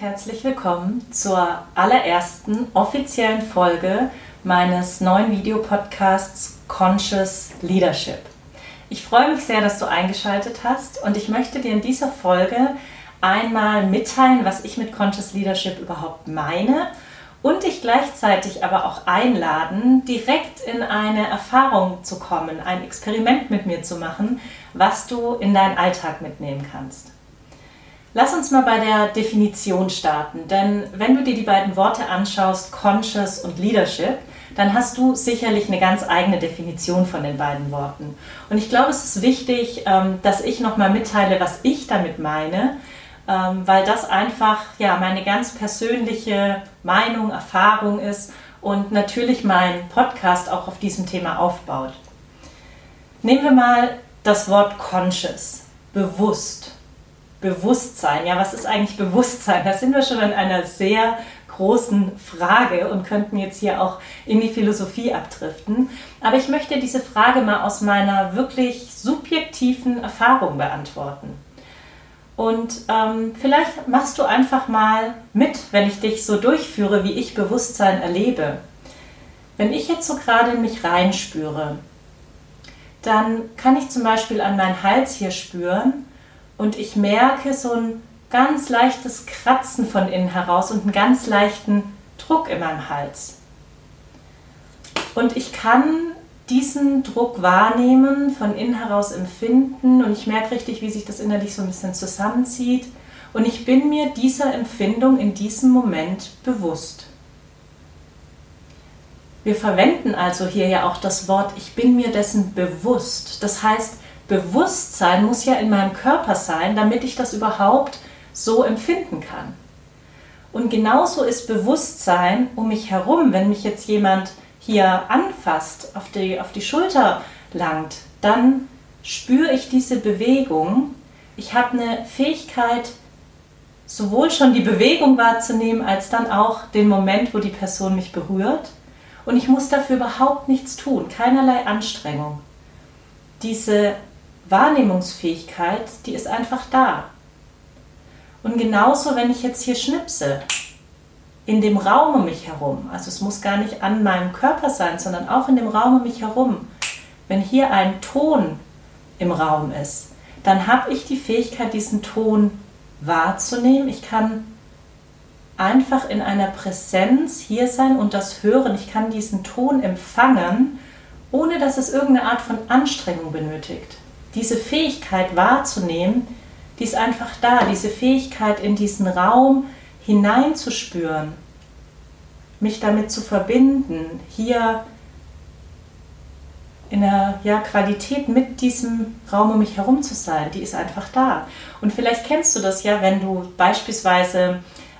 Herzlich willkommen zur allerersten offiziellen Folge meines neuen Videopodcasts Conscious Leadership. Ich freue mich sehr, dass du eingeschaltet hast und ich möchte dir in dieser Folge einmal mitteilen, was ich mit Conscious Leadership überhaupt meine und dich gleichzeitig aber auch einladen, direkt in eine Erfahrung zu kommen, ein Experiment mit mir zu machen, was du in deinen Alltag mitnehmen kannst. Lass uns mal bei der Definition starten, denn wenn du dir die beiden Worte anschaust, Conscious und Leadership, dann hast du sicherlich eine ganz eigene Definition von den beiden Worten. Und ich glaube, es ist wichtig, ähm, dass ich nochmal mitteile, was ich damit meine, ähm, weil das einfach ja meine ganz persönliche Meinung, Erfahrung ist und natürlich mein Podcast auch auf diesem Thema aufbaut. Nehmen wir mal das Wort conscious, bewusst. Bewusstsein. Ja, was ist eigentlich Bewusstsein? Da sind wir schon an einer sehr großen Frage und könnten jetzt hier auch in die Philosophie abdriften. Aber ich möchte diese Frage mal aus meiner wirklich subjektiven Erfahrung beantworten. Und ähm, vielleicht machst du einfach mal mit, wenn ich dich so durchführe, wie ich Bewusstsein erlebe. Wenn ich jetzt so gerade in mich reinspüre, dann kann ich zum Beispiel an meinen Hals hier spüren und ich merke so ein ganz leichtes Kratzen von innen heraus und einen ganz leichten Druck in meinem Hals. Und ich kann diesen Druck wahrnehmen, von innen heraus empfinden und ich merke richtig, wie sich das innerlich so ein bisschen zusammenzieht. Und ich bin mir dieser Empfindung in diesem Moment bewusst. Wir verwenden also hier ja auch das Wort, ich bin mir dessen bewusst. Das heißt, Bewusstsein muss ja in meinem Körper sein, damit ich das überhaupt so empfinden kann. Und genauso ist Bewusstsein um mich herum, wenn mich jetzt jemand hier anfasst, auf die, auf die Schulter langt, dann spüre ich diese Bewegung. Ich habe eine Fähigkeit, sowohl schon die Bewegung wahrzunehmen, als dann auch den Moment, wo die Person mich berührt. Und ich muss dafür überhaupt nichts tun, keinerlei Anstrengung. Diese Wahrnehmungsfähigkeit, die ist einfach da. Und genauso, wenn ich jetzt hier schnipse, in dem Raum um mich herum, also es muss gar nicht an meinem Körper sein, sondern auch in dem Raum um mich herum, wenn hier ein Ton im Raum ist, dann habe ich die Fähigkeit, diesen Ton wahrzunehmen. Ich kann einfach in einer Präsenz hier sein und das hören. Ich kann diesen Ton empfangen, ohne dass es irgendeine Art von Anstrengung benötigt. Diese Fähigkeit wahrzunehmen, die ist einfach da. Diese Fähigkeit in diesen Raum hineinzuspüren, mich damit zu verbinden, hier in der ja, Qualität mit diesem Raum um mich herum zu sein, die ist einfach da. Und vielleicht kennst du das ja, wenn du beispielsweise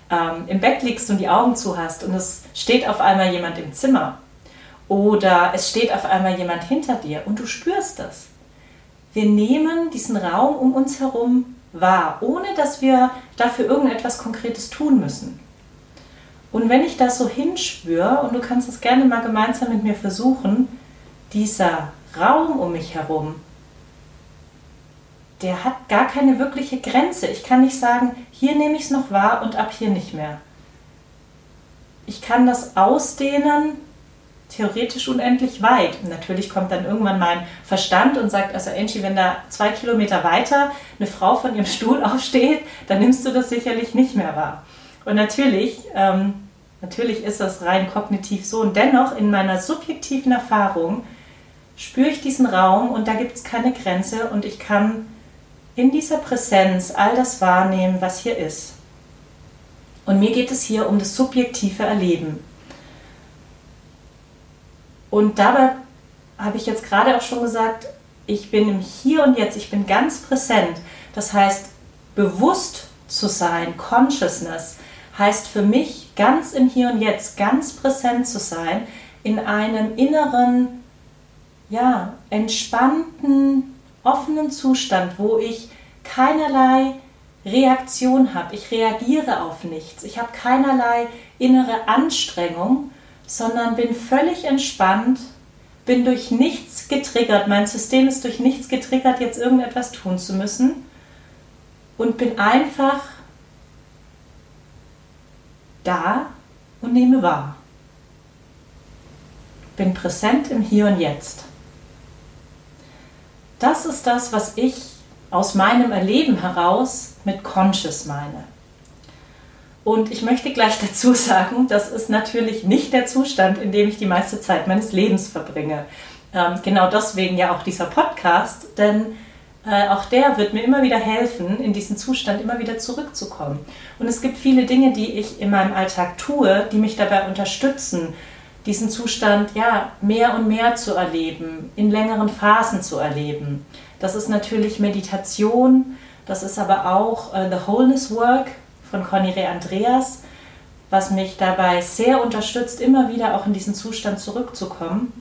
ähm, im Bett liegst und die Augen zu hast und es steht auf einmal jemand im Zimmer oder es steht auf einmal jemand hinter dir und du spürst das. Wir nehmen diesen Raum um uns herum wahr, ohne dass wir dafür irgendetwas Konkretes tun müssen. Und wenn ich das so hinspüre, und du kannst es gerne mal gemeinsam mit mir versuchen, dieser Raum um mich herum, der hat gar keine wirkliche Grenze. Ich kann nicht sagen, hier nehme ich es noch wahr und ab hier nicht mehr. Ich kann das ausdehnen, theoretisch unendlich weit. Und natürlich kommt dann irgendwann mein Verstand und sagt, also Angie, wenn da zwei Kilometer weiter eine Frau von ihrem Stuhl aufsteht, dann nimmst du das sicherlich nicht mehr wahr. Und natürlich, ähm, natürlich ist das rein kognitiv so. Und dennoch in meiner subjektiven Erfahrung spüre ich diesen Raum und da gibt es keine Grenze und ich kann in dieser Präsenz all das wahrnehmen, was hier ist. Und mir geht es hier um das subjektive Erleben. Und dabei habe ich jetzt gerade auch schon gesagt, ich bin im Hier und Jetzt, ich bin ganz präsent. Das heißt, bewusst zu sein, Consciousness, heißt für mich ganz im Hier und Jetzt, ganz präsent zu sein, in einem inneren, ja, entspannten, offenen Zustand, wo ich keinerlei Reaktion habe. Ich reagiere auf nichts. Ich habe keinerlei innere Anstrengung, sondern bin völlig entspannt, bin durch nichts getriggert. Mein System ist durch nichts getriggert, jetzt irgendetwas tun zu müssen und bin einfach da und nehme wahr. Bin präsent im Hier und Jetzt. Das ist das, was ich aus meinem Erleben heraus mit Conscious meine. Und ich möchte gleich dazu sagen, das ist natürlich nicht der Zustand, in dem ich die meiste Zeit meines Lebens verbringe. Ähm, genau deswegen ja auch dieser Podcast, denn äh, auch der wird mir immer wieder helfen, in diesen Zustand immer wieder zurückzukommen. Und es gibt viele Dinge, die ich in meinem Alltag tue, die mich dabei unterstützen, diesen Zustand ja mehr und mehr zu erleben, in längeren Phasen zu erleben. Das ist natürlich Meditation, das ist aber auch äh, The Wholeness Work von Conny Re Andreas, was mich dabei sehr unterstützt, immer wieder auch in diesen Zustand zurückzukommen.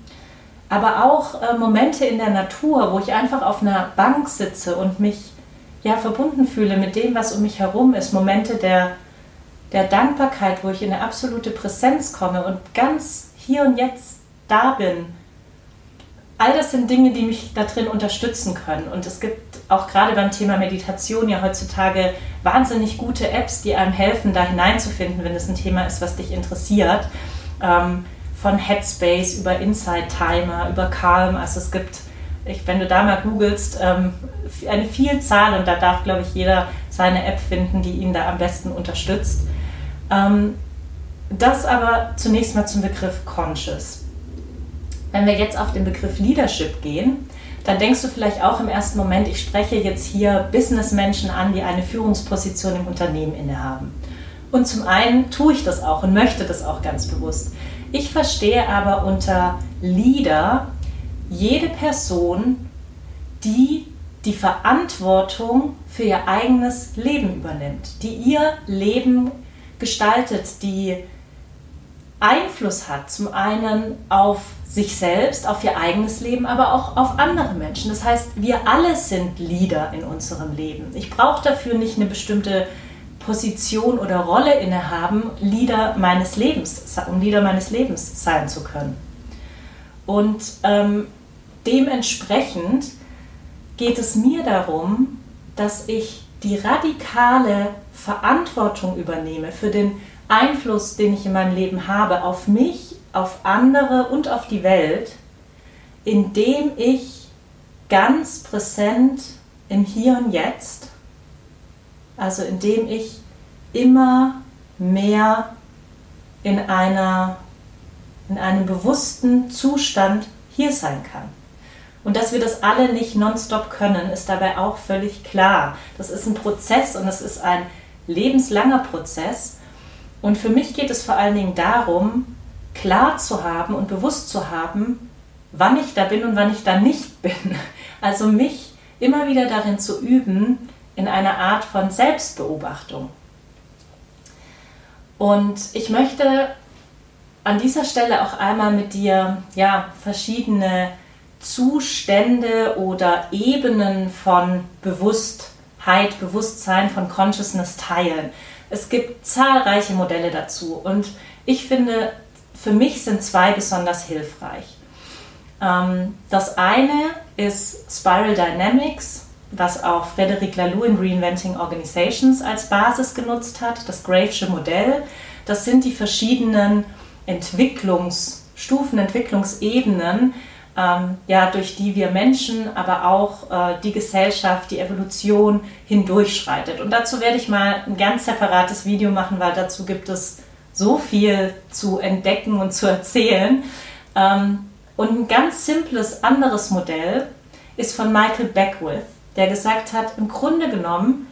Aber auch äh, Momente in der Natur, wo ich einfach auf einer Bank sitze und mich ja verbunden fühle mit dem, was um mich herum ist. Momente der, der Dankbarkeit, wo ich in eine absolute Präsenz komme und ganz hier und jetzt da bin all das sind Dinge, die mich da drin unterstützen können. Und es gibt auch gerade beim Thema Meditation ja heutzutage wahnsinnig gute Apps, die einem helfen, da hineinzufinden, wenn es ein Thema ist, was dich interessiert. Ähm, von Headspace über Inside Timer, über Calm. Also es gibt, ich, wenn du da mal googelst, ähm, eine Vielzahl und da darf, glaube ich, jeder seine App finden, die ihn da am besten unterstützt. Ähm, das aber zunächst mal zum Begriff Conscious. Wenn wir jetzt auf den Begriff Leadership gehen, dann denkst du vielleicht auch im ersten Moment, ich spreche jetzt hier Businessmenschen an, die eine Führungsposition im Unternehmen innehaben. Und zum einen tue ich das auch und möchte das auch ganz bewusst. Ich verstehe aber unter Leader jede Person, die die Verantwortung für ihr eigenes Leben übernimmt, die ihr Leben gestaltet, die Einfluss hat, zum einen auf sich selbst, auf ihr eigenes Leben, aber auch auf andere Menschen. Das heißt, wir alle sind Leader in unserem Leben. Ich brauche dafür nicht eine bestimmte Position oder Rolle innehaben, Leader meines Lebens, um Leader meines Lebens sein zu können. Und ähm, dementsprechend geht es mir darum, dass ich die radikale Verantwortung übernehme für den Einfluss, den ich in meinem Leben habe, auf mich auf andere und auf die Welt, indem ich ganz präsent im Hier und Jetzt, also indem ich immer mehr in, einer, in einem bewussten Zustand hier sein kann. Und dass wir das alle nicht nonstop können, ist dabei auch völlig klar. Das ist ein Prozess und es ist ein lebenslanger Prozess. Und für mich geht es vor allen Dingen darum, klar zu haben und bewusst zu haben, wann ich da bin und wann ich da nicht bin. Also mich immer wieder darin zu üben, in einer Art von Selbstbeobachtung. Und ich möchte an dieser Stelle auch einmal mit dir ja, verschiedene Zustände oder Ebenen von Bewusstheit, Bewusstsein, von Consciousness teilen. Es gibt zahlreiche Modelle dazu und ich finde, für mich sind zwei besonders hilfreich. Ähm, das eine ist Spiral Dynamics, was auch Frederic Laloux in Reinventing Organizations als Basis genutzt hat, das Gravesche Modell. Das sind die verschiedenen Entwicklungsstufen, Entwicklungsebenen, ähm, ja, durch die wir Menschen, aber auch äh, die Gesellschaft, die Evolution hindurchschreitet. Und dazu werde ich mal ein ganz separates Video machen, weil dazu gibt es so viel zu entdecken und zu erzählen. Ähm, und ein ganz simples anderes Modell ist von Michael Beckwith, der gesagt hat, im Grunde genommen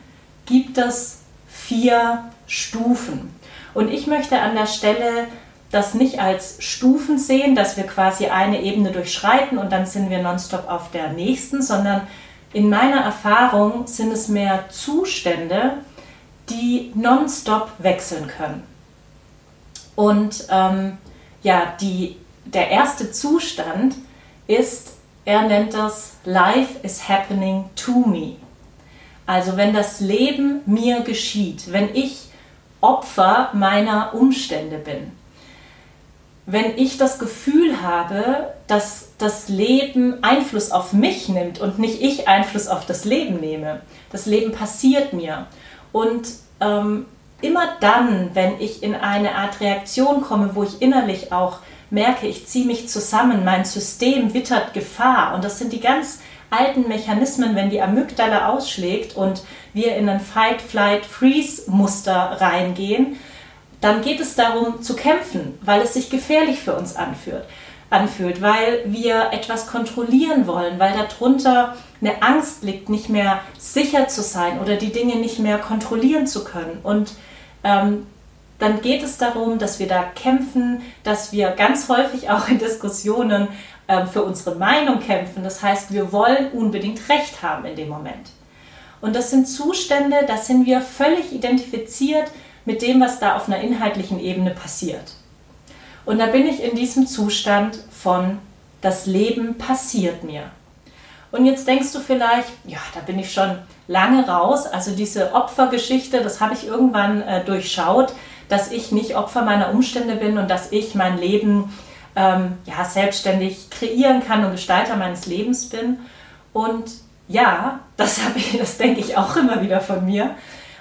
gibt es vier Stufen. Und ich möchte an der Stelle das nicht als Stufen sehen, dass wir quasi eine Ebene durchschreiten und dann sind wir nonstop auf der nächsten, sondern in meiner Erfahrung sind es mehr Zustände, die nonstop wechseln können. Und ähm, ja, die, der erste Zustand ist, er nennt das Life is happening to me. Also wenn das Leben mir geschieht, wenn ich Opfer meiner Umstände bin, wenn ich das Gefühl habe, dass das Leben Einfluss auf mich nimmt und nicht ich Einfluss auf das Leben nehme. Das Leben passiert mir. Und ähm, immer dann, wenn ich in eine Art Reaktion komme, wo ich innerlich auch merke, ich ziehe mich zusammen, mein System wittert Gefahr und das sind die ganz alten Mechanismen, wenn die Amygdala ausschlägt und wir in ein Fight, Flight, Freeze-Muster reingehen, dann geht es darum zu kämpfen, weil es sich gefährlich für uns anfühlt, anfühlt, weil wir etwas kontrollieren wollen, weil darunter eine Angst liegt, nicht mehr sicher zu sein oder die Dinge nicht mehr kontrollieren zu können. Und ähm, dann geht es darum, dass wir da kämpfen, dass wir ganz häufig auch in Diskussionen ähm, für unsere Meinung kämpfen. Das heißt, wir wollen unbedingt Recht haben in dem Moment. Und das sind Zustände, da sind wir völlig identifiziert mit dem, was da auf einer inhaltlichen Ebene passiert. Und da bin ich in diesem Zustand von, das Leben passiert mir. Und jetzt denkst du vielleicht, ja, da bin ich schon lange raus. Also diese Opfergeschichte, das habe ich irgendwann äh, durchschaut, dass ich nicht Opfer meiner Umstände bin und dass ich mein Leben ähm, ja, selbstständig kreieren kann und Gestalter meines Lebens bin. Und ja, das, ich, das denke ich auch immer wieder von mir.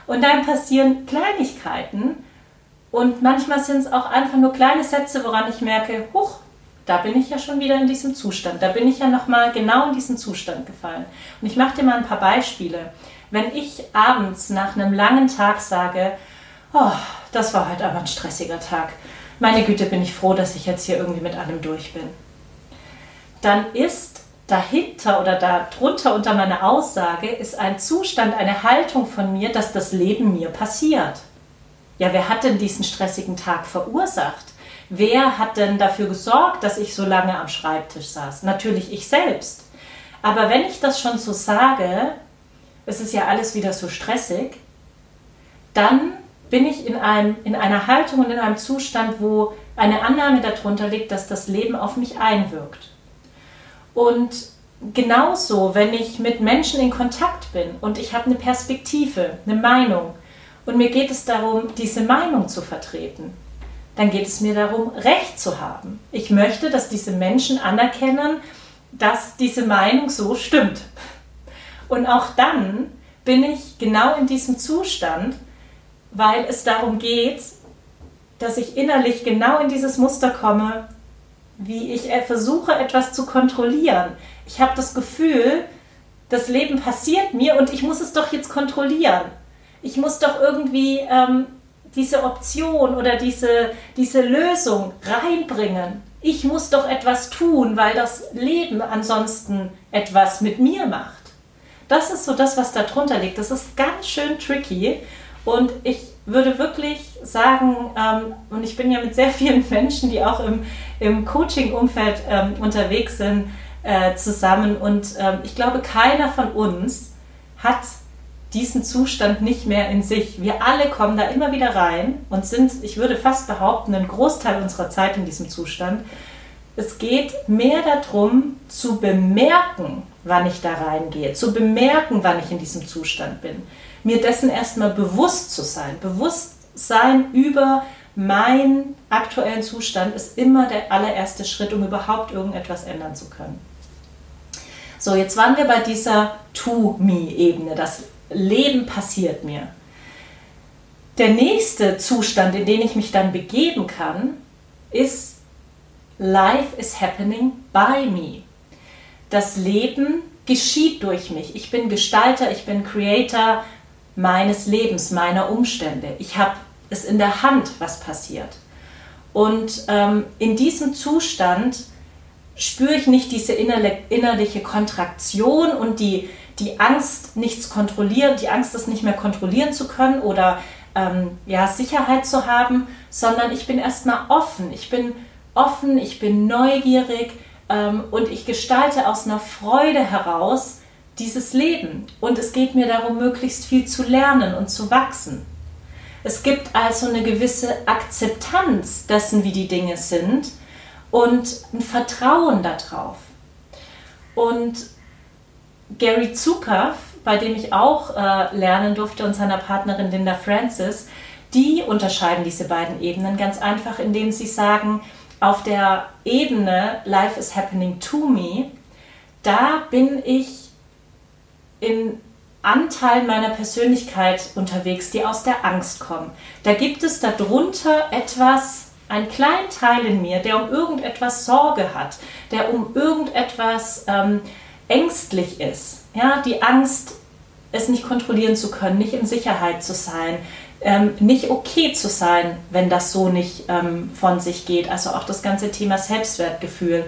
Und dann passieren Kleinigkeiten und manchmal sind es auch einfach nur kleine Sätze, woran ich merke, huch, da bin ich ja schon wieder in diesem Zustand. Da bin ich ja nochmal genau in diesen Zustand gefallen. Und ich mache dir mal ein paar Beispiele. Wenn ich abends nach einem langen Tag sage, oh, das war heute aber ein stressiger Tag. Meine Güte, bin ich froh, dass ich jetzt hier irgendwie mit allem durch bin. Dann ist dahinter oder darunter unter meiner Aussage ist ein Zustand, eine Haltung von mir, dass das Leben mir passiert. Ja, wer hat denn diesen stressigen Tag verursacht? Wer hat denn dafür gesorgt, dass ich so lange am Schreibtisch saß? Natürlich ich selbst. Aber wenn ich das schon so sage, es ist ja alles wieder so stressig, dann bin ich in, einem, in einer Haltung und in einem Zustand, wo eine Annahme darunter liegt, dass das Leben auf mich einwirkt. Und genauso, wenn ich mit Menschen in Kontakt bin und ich habe eine Perspektive, eine Meinung und mir geht es darum, diese Meinung zu vertreten, dann geht es mir darum, Recht zu haben. Ich möchte, dass diese Menschen anerkennen, dass diese Meinung so stimmt. Und auch dann bin ich genau in diesem Zustand, weil es darum geht, dass ich innerlich genau in dieses Muster komme, wie ich versuche, etwas zu kontrollieren. Ich habe das Gefühl, das Leben passiert mir und ich muss es doch jetzt kontrollieren. Ich muss doch irgendwie ähm, diese Option oder diese, diese Lösung reinbringen. Ich muss doch etwas tun, weil das Leben ansonsten etwas mit mir macht. Das ist so das, was darunter liegt. Das ist ganz schön tricky und ich würde wirklich sagen, ähm, und ich bin ja mit sehr vielen Menschen, die auch im, im Coaching-Umfeld ähm, unterwegs sind, äh, zusammen. Und ähm, ich glaube, keiner von uns hat diesen Zustand nicht mehr in sich. Wir alle kommen da immer wieder rein und sind, ich würde fast behaupten, einen Großteil unserer Zeit in diesem Zustand. Es geht mehr darum, zu bemerken, wann ich da reingehe, zu bemerken, wann ich in diesem Zustand bin mir dessen erstmal bewusst zu sein. Bewusstsein über meinen aktuellen Zustand ist immer der allererste Schritt, um überhaupt irgendetwas ändern zu können. So, jetzt waren wir bei dieser To-Me-Ebene. Das Leben passiert mir. Der nächste Zustand, in den ich mich dann begeben kann, ist Life is happening by me. Das Leben geschieht durch mich. Ich bin Gestalter, ich bin Creator, meines Lebens, meiner Umstände. Ich habe es in der Hand, was passiert. Und ähm, in diesem Zustand spüre ich nicht diese innerliche Kontraktion und die, die Angst, nichts kontrollieren, die Angst, das nicht mehr kontrollieren zu können oder ähm, ja, Sicherheit zu haben, sondern ich bin erstmal offen. Ich bin offen, ich bin neugierig ähm, und ich gestalte aus einer Freude heraus dieses Leben. Und es geht mir darum, möglichst viel zu lernen und zu wachsen. Es gibt also eine gewisse Akzeptanz dessen, wie die Dinge sind und ein Vertrauen darauf. Und Gary Zukav, bei dem ich auch äh, lernen durfte, und seiner Partnerin Linda Francis, die unterscheiden diese beiden Ebenen ganz einfach, indem sie sagen, auf der Ebene Life is happening to me, da bin ich in Anteilen meiner Persönlichkeit unterwegs, die aus der Angst kommen. Da gibt es darunter etwas, einen kleinen Teil in mir, der um irgendetwas Sorge hat, der um irgendetwas ähm, ängstlich ist. Ja, die Angst, es nicht kontrollieren zu können, nicht in Sicherheit zu sein, ähm, nicht okay zu sein, wenn das so nicht ähm, von sich geht. Also auch das ganze Thema Selbstwertgefühl.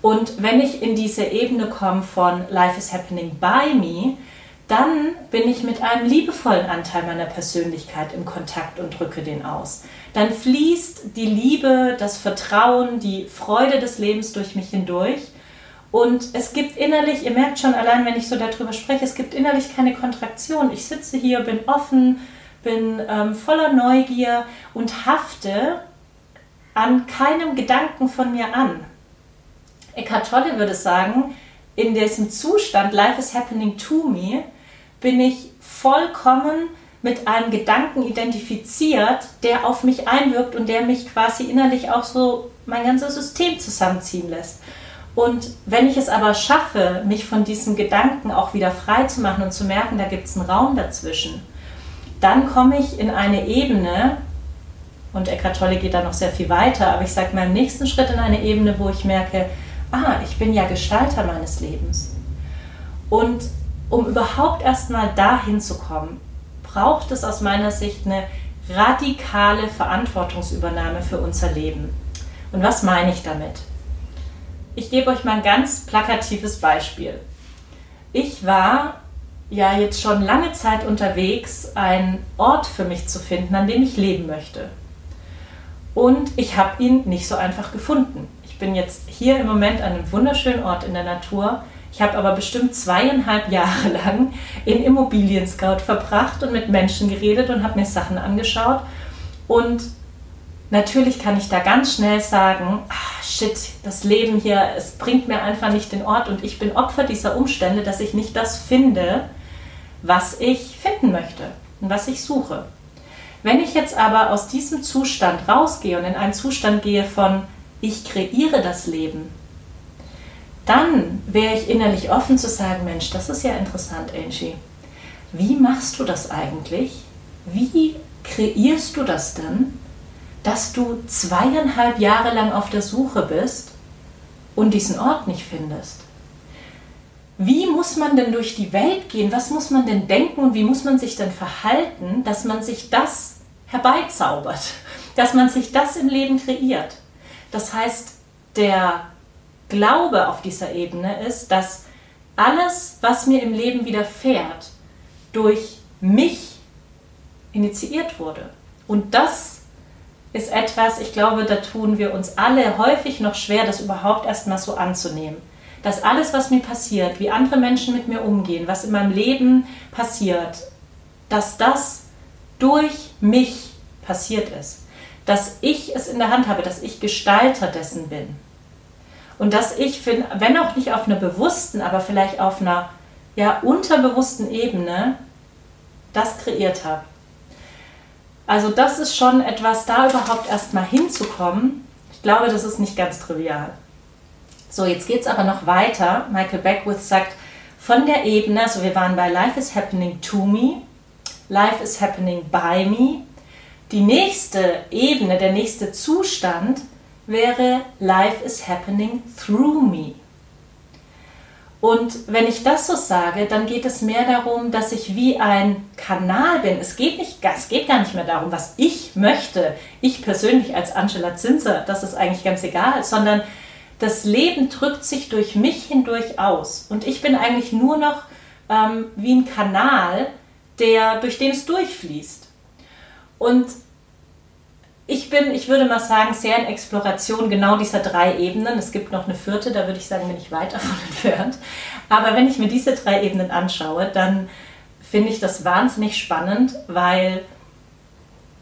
Und wenn ich in diese Ebene komme von Life is happening by me, dann bin ich mit einem liebevollen Anteil meiner Persönlichkeit im Kontakt und drücke den aus. Dann fließt die Liebe, das Vertrauen, die Freude des Lebens durch mich hindurch. Und es gibt innerlich, ihr merkt schon allein, wenn ich so darüber spreche, es gibt innerlich keine Kontraktion. Ich sitze hier, bin offen, bin ähm, voller Neugier und hafte an keinem Gedanken von mir an. Eckhart Tolle würde sagen, in diesem Zustand, Life is happening to me, bin ich vollkommen mit einem Gedanken identifiziert, der auf mich einwirkt und der mich quasi innerlich auch so mein ganzes System zusammenziehen lässt. Und wenn ich es aber schaffe, mich von diesem Gedanken auch wieder frei zu machen und zu merken, da gibt es einen Raum dazwischen, dann komme ich in eine Ebene, und Eckhart Tolle geht da noch sehr viel weiter, aber ich sage mal im nächsten Schritt in eine Ebene, wo ich merke, ah, ich bin ja Gestalter meines Lebens. Und um überhaupt erstmal dahin zu kommen, braucht es aus meiner Sicht eine radikale Verantwortungsübernahme für unser Leben. Und was meine ich damit? Ich gebe euch mal ein ganz plakatives Beispiel. Ich war ja jetzt schon lange Zeit unterwegs, einen Ort für mich zu finden, an dem ich leben möchte. Und ich habe ihn nicht so einfach gefunden. Ich bin jetzt hier im Moment an einem wunderschönen Ort in der Natur. Ich habe aber bestimmt zweieinhalb Jahre lang in Immobilien Scout verbracht und mit Menschen geredet und habe mir Sachen angeschaut. Und natürlich kann ich da ganz schnell sagen, ah, shit, das Leben hier, es bringt mir einfach nicht den Ort und ich bin Opfer dieser Umstände, dass ich nicht das finde, was ich finden möchte und was ich suche. Wenn ich jetzt aber aus diesem Zustand rausgehe und in einen Zustand gehe von ich kreiere das Leben, dann wäre ich innerlich offen zu sagen, Mensch, das ist ja interessant, Angie. Wie machst du das eigentlich? Wie kreierst du das denn, dass du zweieinhalb Jahre lang auf der Suche bist und diesen Ort nicht findest? wie muss man denn durch die Welt gehen? Was muss man denn denken und wie muss man sich denn verhalten, dass man sich das herbeizaubert, dass man sich das im Leben kreiert? Das heißt, der Glaube auf dieser Ebene ist, dass alles, was mir im Leben widerfährt, durch mich initiiert wurde. Und das ist etwas, ich glaube, da tun wir uns alle häufig noch schwer, das überhaupt erstmal so anzunehmen dass alles, was mir passiert, wie andere Menschen mit mir umgehen, was in meinem Leben passiert, dass das durch mich passiert ist. Dass ich es in der Hand habe, dass ich Gestalter dessen bin. Und dass ich, wenn auch nicht auf einer bewussten, aber vielleicht auf einer ja, unterbewussten Ebene, das kreiert habe. Also das ist schon etwas, da überhaupt erstmal hinzukommen. Ich glaube, das ist nicht ganz trivial. So, jetzt geht es aber noch weiter. Michael Beckwith sagt, von der Ebene, also wir waren bei Life is happening to me, Life is happening by me. Die nächste Ebene, der nächste Zustand wäre Life is happening through me. Und wenn ich das so sage, dann geht es mehr darum, dass ich wie ein Kanal bin. Es geht, nicht, es geht gar nicht mehr darum, was ich möchte. Ich persönlich als Angela Zinser, das ist eigentlich ganz egal, sondern das Leben drückt sich durch mich hindurch aus. Und ich bin eigentlich nur noch ähm, wie ein Kanal, der, durch den es durchfließt. Und ich bin, ich würde mal sagen, sehr in Exploration genau dieser drei Ebenen. Es gibt noch eine vierte, da würde ich sagen, bin ich weit davon entfernt. Aber wenn ich mir diese drei Ebenen anschaue, dann finde ich das wahnsinnig spannend, weil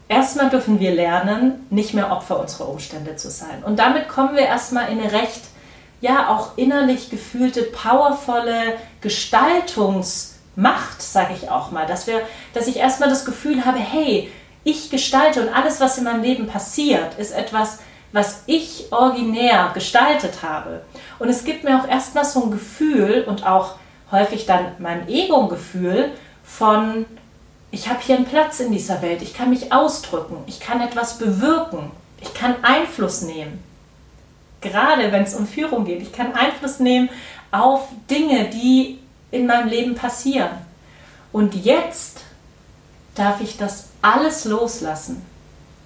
erstmal dürfen wir lernen, nicht mehr Opfer unserer Umstände zu sein. Und damit kommen wir erstmal in eine recht, ja, auch innerlich gefühlte, powervolle Gestaltungsmacht, sage ich auch mal. Dass, wir, dass ich erstmal das Gefühl habe, hey, ich gestalte und alles, was in meinem Leben passiert, ist etwas, was ich originär gestaltet habe. Und es gibt mir auch erstmal so ein Gefühl und auch häufig dann meinem Ego ein Gefühl von, ich habe hier einen Platz in dieser Welt, ich kann mich ausdrücken, ich kann etwas bewirken, ich kann Einfluss nehmen. Gerade wenn es um Führung geht, ich kann Einfluss nehmen auf Dinge, die in meinem Leben passieren. Und jetzt darf ich das alles loslassen.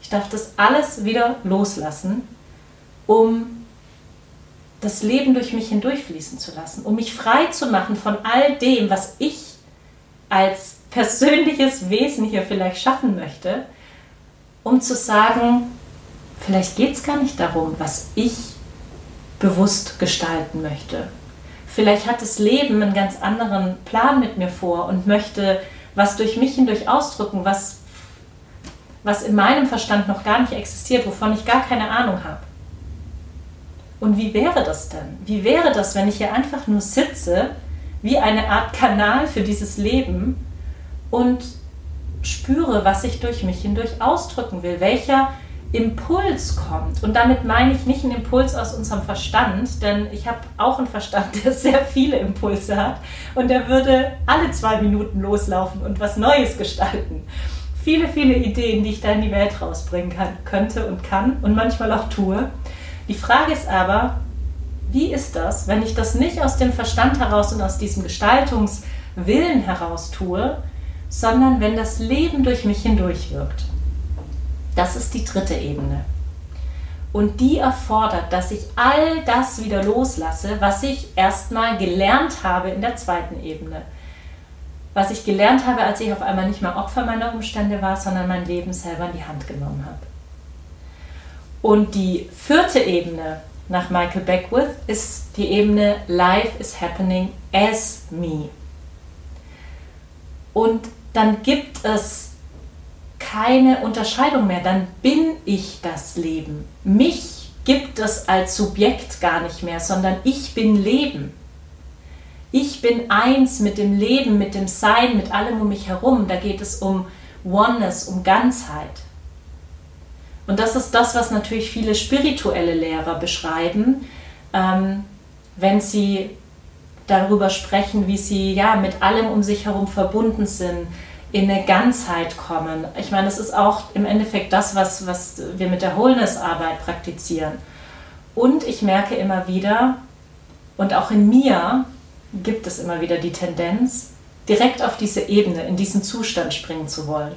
Ich darf das alles wieder loslassen, um das Leben durch mich hindurchfließen zu lassen, um mich frei zu machen von all dem, was ich als persönliches Wesen hier vielleicht schaffen möchte, um zu sagen, vielleicht geht es gar nicht darum, was ich bewusst gestalten möchte. Vielleicht hat das Leben einen ganz anderen Plan mit mir vor und möchte was durch mich hindurch ausdrücken, was, was in meinem Verstand noch gar nicht existiert, wovon ich gar keine Ahnung habe. Und wie wäre das denn? Wie wäre das, wenn ich hier einfach nur sitze, wie eine Art Kanal für dieses Leben und spüre, was ich durch mich hindurch ausdrücken will, welcher Impuls kommt. Und damit meine ich nicht einen Impuls aus unserem Verstand, denn ich habe auch einen Verstand, der sehr viele Impulse hat und der würde alle zwei Minuten loslaufen und was Neues gestalten. Viele, viele Ideen, die ich da in die Welt rausbringen kann, könnte und kann und manchmal auch tue. Die Frage ist aber, wie ist das, wenn ich das nicht aus dem Verstand heraus und aus diesem Gestaltungswillen heraus tue, sondern wenn das Leben durch mich hindurch wirkt? Das ist die dritte Ebene. Und die erfordert, dass ich all das wieder loslasse, was ich erstmal gelernt habe in der zweiten Ebene. Was ich gelernt habe, als ich auf einmal nicht mehr Opfer meiner Umstände war, sondern mein Leben selber in die Hand genommen habe. Und die vierte Ebene nach Michael Beckwith ist die Ebene Life is happening as me. Und dann gibt es keine Unterscheidung mehr, dann bin ich das Leben. Mich gibt es als Subjekt gar nicht mehr, sondern ich bin Leben. Ich bin eins mit dem Leben, mit dem Sein, mit allem um mich herum. Da geht es um Oneness, um Ganzheit. Und das ist das, was natürlich viele spirituelle Lehrer beschreiben, ähm, wenn sie darüber sprechen, wie sie ja mit allem um sich herum verbunden sind, in eine Ganzheit kommen. Ich meine, es ist auch im Endeffekt das, was, was wir mit der Wholeness-Arbeit praktizieren. Und ich merke immer wieder, und auch in mir gibt es immer wieder die Tendenz, direkt auf diese Ebene, in diesen Zustand springen zu wollen.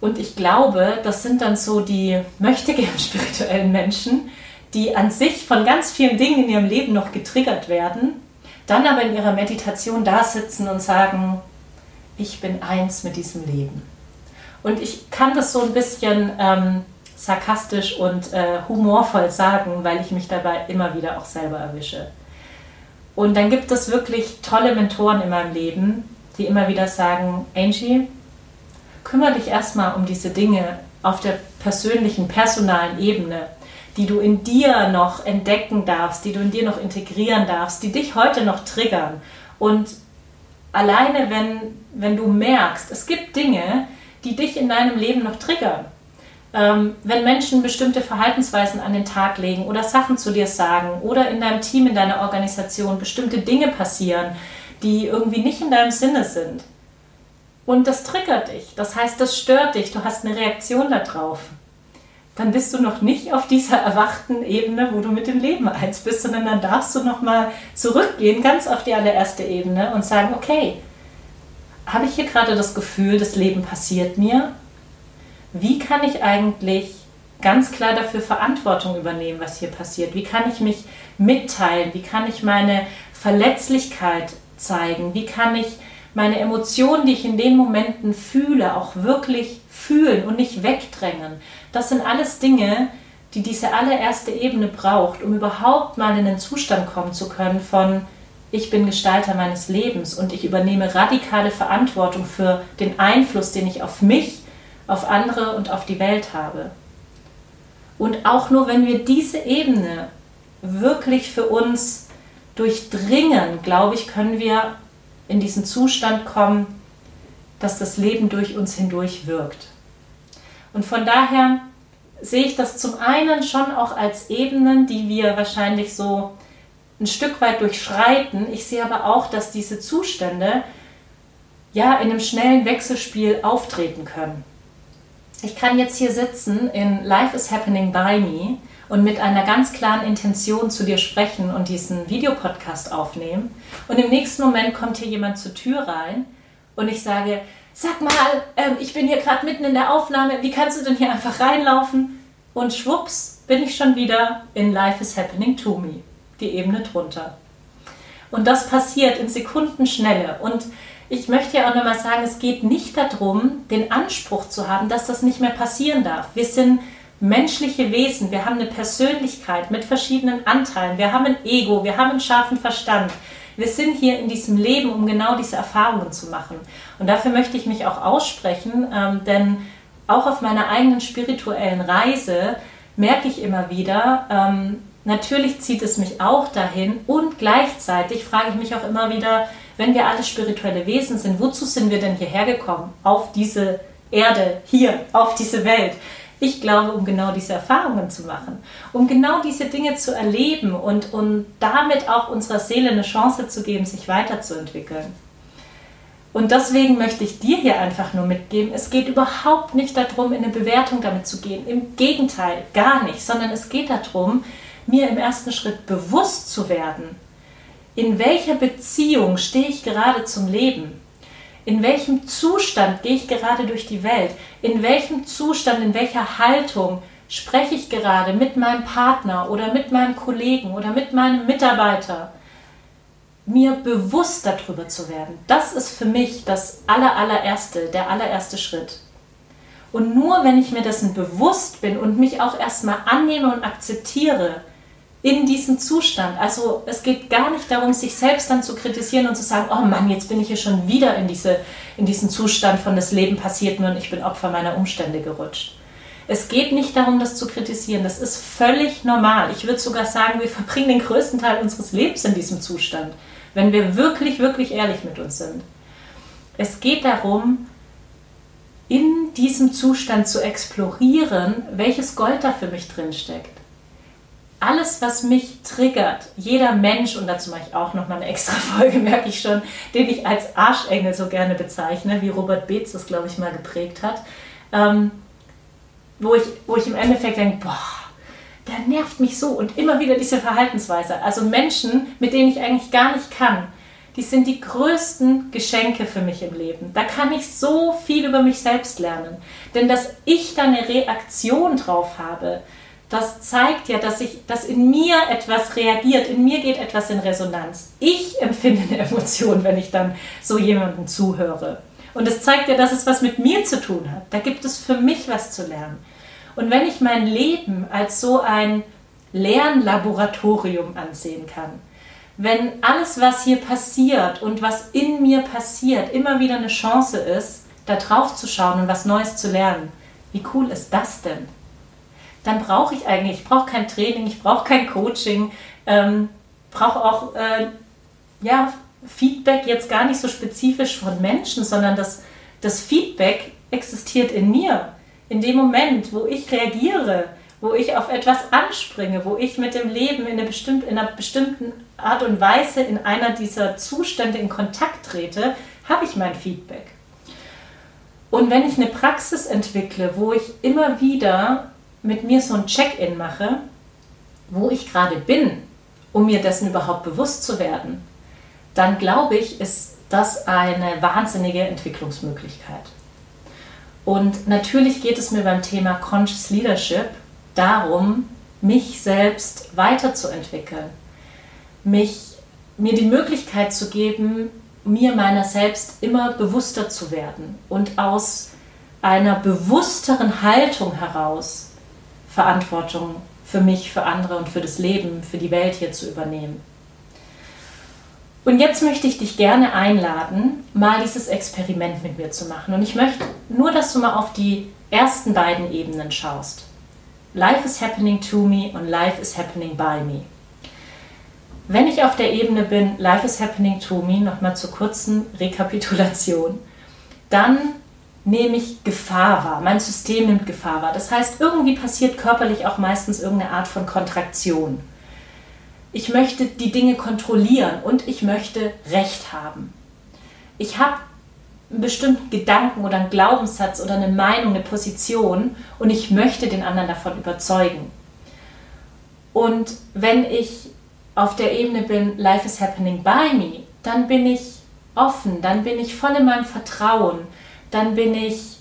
Und ich glaube, das sind dann so die möchtegern spirituellen Menschen, die an sich von ganz vielen Dingen in ihrem Leben noch getriggert werden, dann aber in ihrer Meditation da sitzen und sagen, ich bin eins mit diesem Leben. Und ich kann das so ein bisschen ähm, sarkastisch und äh, humorvoll sagen, weil ich mich dabei immer wieder auch selber erwische. Und dann gibt es wirklich tolle Mentoren in meinem Leben, die immer wieder sagen, Angie, kümmere dich erstmal um diese Dinge auf der persönlichen, personalen Ebene, die du in dir noch entdecken darfst, die du in dir noch integrieren darfst, die dich heute noch triggern. Und alleine wenn, wenn du merkst, es gibt Dinge, die dich in deinem Leben noch triggern. Ähm, wenn Menschen bestimmte Verhaltensweisen an den Tag legen oder Sachen zu dir sagen oder in deinem Team, in deiner Organisation bestimmte Dinge passieren, die irgendwie nicht in deinem Sinne sind. Und das triggert dich, das heißt, das stört dich, du hast eine Reaktion darauf dann bist du noch nicht auf dieser erwachten Ebene, wo du mit dem Leben eins bist, sondern dann darfst du nochmal zurückgehen, ganz auf die allererste Ebene und sagen, okay, habe ich hier gerade das Gefühl, das Leben passiert mir? Wie kann ich eigentlich ganz klar dafür Verantwortung übernehmen, was hier passiert? Wie kann ich mich mitteilen? Wie kann ich meine Verletzlichkeit zeigen? Wie kann ich meine Emotionen, die ich in den Momenten fühle, auch wirklich fühlen und nicht wegdrängen? Das sind alles Dinge, die diese allererste Ebene braucht, um überhaupt mal in den Zustand kommen zu können von ich bin Gestalter meines Lebens und ich übernehme radikale Verantwortung für den Einfluss, den ich auf mich, auf andere und auf die Welt habe. Und auch nur wenn wir diese Ebene wirklich für uns durchdringen, glaube ich, können wir in diesen Zustand kommen, dass das Leben durch uns hindurch wirkt. Und von daher sehe ich das zum einen schon auch als Ebenen, die wir wahrscheinlich so ein Stück weit durchschreiten. Ich sehe aber auch, dass diese Zustände ja, in einem schnellen Wechselspiel auftreten können. Ich kann jetzt hier sitzen in Life is Happening by Me und mit einer ganz klaren Intention zu dir sprechen und diesen Videopodcast aufnehmen. Und im nächsten Moment kommt hier jemand zur Tür rein und ich sage, sag mal, ähm, ich bin hier gerade mitten in der Aufnahme, wie kannst du denn hier einfach reinlaufen? Und schwupps bin ich schon wieder in Life is Happening to Me, die Ebene drunter. Und das passiert in Sekundenschnelle. Und ich möchte ja auch nochmal sagen, es geht nicht darum, den Anspruch zu haben, dass das nicht mehr passieren darf. Wir sind menschliche Wesen, wir haben eine Persönlichkeit mit verschiedenen Anteilen, wir haben ein Ego, wir haben einen scharfen Verstand. Wir sind hier in diesem Leben, um genau diese Erfahrungen zu machen. Und dafür möchte ich mich auch aussprechen, ähm, denn auch auf meiner eigenen spirituellen Reise merke ich immer wieder, ähm, natürlich zieht es mich auch dahin und gleichzeitig frage ich mich auch immer wieder, wenn wir alle spirituelle Wesen sind, wozu sind wir denn hierher gekommen? Auf diese Erde, hier, auf diese Welt. Ich glaube, um genau diese Erfahrungen zu machen, um genau diese Dinge zu erleben und, und damit auch unserer Seele eine Chance zu geben, sich weiterzuentwickeln. Und deswegen möchte ich dir hier einfach nur mitgeben, es geht überhaupt nicht darum, in eine Bewertung damit zu gehen. Im Gegenteil, gar nicht, sondern es geht darum, mir im ersten Schritt bewusst zu werden, in welcher Beziehung stehe ich gerade zum Leben in welchem Zustand gehe ich gerade durch die Welt? In welchem Zustand, in welcher Haltung spreche ich gerade mit meinem Partner oder mit meinem Kollegen oder mit meinem Mitarbeiter? Mir bewusst darüber zu werden, das ist für mich das aller, allererste, der allererste Schritt. Und nur wenn ich mir dessen bewusst bin und mich auch erstmal annehme und akzeptiere, in diesem Zustand. Also es geht gar nicht darum, sich selbst dann zu kritisieren und zu sagen, oh Mann, jetzt bin ich hier schon wieder in, diese, in diesen Zustand von das Leben passiert mir und ich bin Opfer meiner Umstände gerutscht. Es geht nicht darum, das zu kritisieren. Das ist völlig normal. Ich würde sogar sagen, wir verbringen den größten Teil unseres Lebens in diesem Zustand, wenn wir wirklich, wirklich ehrlich mit uns sind. Es geht darum, in diesem Zustand zu explorieren, welches Gold da für mich drin steckt alles, was mich triggert, jeder Mensch, und dazu mache ich auch nochmal eine extra Folge, merke ich schon, den ich als Arschengel so gerne bezeichne, wie Robert Beetz das, glaube ich, mal geprägt hat, ähm, wo, ich, wo ich im Endeffekt denke, boah, der nervt mich so und immer wieder diese Verhaltensweise. Also Menschen, mit denen ich eigentlich gar nicht kann, die sind die größten Geschenke für mich im Leben. Da kann ich so viel über mich selbst lernen. Denn dass ich da eine Reaktion drauf habe, das zeigt ja, dass, ich, dass in mir etwas reagiert, in mir geht etwas in Resonanz. Ich empfinde eine Emotion, wenn ich dann so jemandem zuhöre. Und es zeigt ja, dass es was mit mir zu tun hat. Da gibt es für mich was zu lernen. Und wenn ich mein Leben als so ein Lernlaboratorium ansehen kann, wenn alles, was hier passiert und was in mir passiert, immer wieder eine Chance ist, da drauf zu schauen und was Neues zu lernen, wie cool ist das denn? Dann brauche ich eigentlich, ich brauche kein Training, ich brauche kein Coaching, ähm, brauche auch äh, ja, Feedback jetzt gar nicht so spezifisch von Menschen, sondern das, das Feedback existiert in mir. In dem Moment, wo ich reagiere, wo ich auf etwas anspringe, wo ich mit dem Leben in, eine bestimmte, in einer bestimmten Art und Weise in einer dieser Zustände in Kontakt trete, habe ich mein Feedback. Und wenn ich eine Praxis entwickle, wo ich immer wieder mit mir so ein Check-in mache, wo ich gerade bin, um mir dessen überhaupt bewusst zu werden, dann glaube ich, ist das eine wahnsinnige Entwicklungsmöglichkeit. Und natürlich geht es mir beim Thema Conscious Leadership darum, mich selbst weiterzuentwickeln, mich, mir die Möglichkeit zu geben, mir meiner selbst immer bewusster zu werden und aus einer bewussteren Haltung heraus Verantwortung für mich, für andere und für das Leben, für die Welt hier zu übernehmen. Und jetzt möchte ich dich gerne einladen, mal dieses Experiment mit mir zu machen. Und ich möchte nur, dass du mal auf die ersten beiden Ebenen schaust. Life is happening to me und Life is happening by me. Wenn ich auf der Ebene bin, Life is happening to me, nochmal zur kurzen Rekapitulation, dann nehme ich Gefahr wahr, mein System nimmt Gefahr wahr. Das heißt, irgendwie passiert körperlich auch meistens irgendeine Art von Kontraktion. Ich möchte die Dinge kontrollieren und ich möchte Recht haben. Ich habe einen bestimmten Gedanken oder einen Glaubenssatz oder eine Meinung, eine Position und ich möchte den anderen davon überzeugen. Und wenn ich auf der Ebene bin, Life is happening by me, dann bin ich offen, dann bin ich voll in meinem Vertrauen, dann bin ich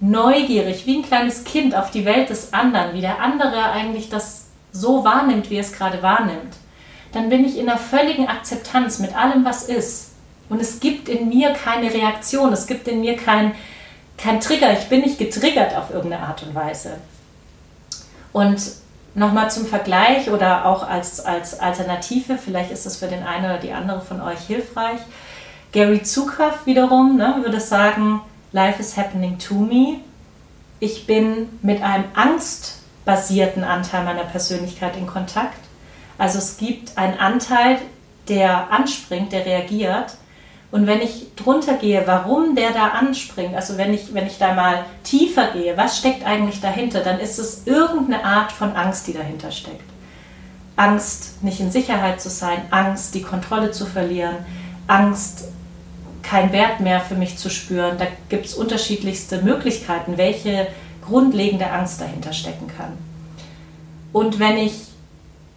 neugierig, wie ein kleines Kind auf die Welt des anderen, wie der andere eigentlich das so wahrnimmt, wie er es gerade wahrnimmt. Dann bin ich in einer völligen Akzeptanz mit allem, was ist. Und es gibt in mir keine Reaktion, es gibt in mir kein, kein Trigger. Ich bin nicht getriggert auf irgendeine Art und Weise. Und nochmal zum Vergleich oder auch als, als Alternative, vielleicht ist es für den einen oder die andere von euch hilfreich. Gary Zukav wiederum ne, würde sagen, Life is happening to me. Ich bin mit einem angstbasierten Anteil meiner Persönlichkeit in Kontakt. Also es gibt einen Anteil, der anspringt, der reagiert und wenn ich drunter gehe, warum der da anspringt, also wenn ich, wenn ich da mal tiefer gehe, was steckt eigentlich dahinter, dann ist es irgendeine Art von Angst, die dahinter steckt. Angst, nicht in Sicherheit zu sein, Angst, die Kontrolle zu verlieren, Angst, keinen Wert mehr für mich zu spüren. Da gibt es unterschiedlichste Möglichkeiten, welche grundlegende Angst dahinter stecken kann. Und wenn ich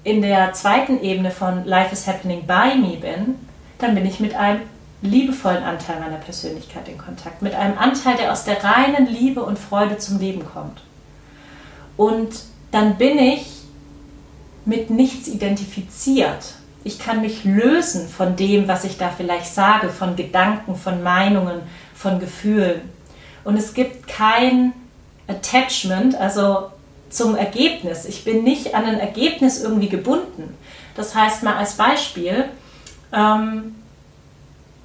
in der zweiten Ebene von Life is Happening by Me bin, dann bin ich mit einem liebevollen Anteil meiner Persönlichkeit in Kontakt, mit einem Anteil, der aus der reinen Liebe und Freude zum Leben kommt. Und dann bin ich mit nichts identifiziert. Ich kann mich lösen von dem, was ich da vielleicht sage, von Gedanken, von Meinungen, von Gefühlen. Und es gibt kein Attachment, also zum Ergebnis. Ich bin nicht an ein Ergebnis irgendwie gebunden. Das heißt mal als Beispiel, ähm,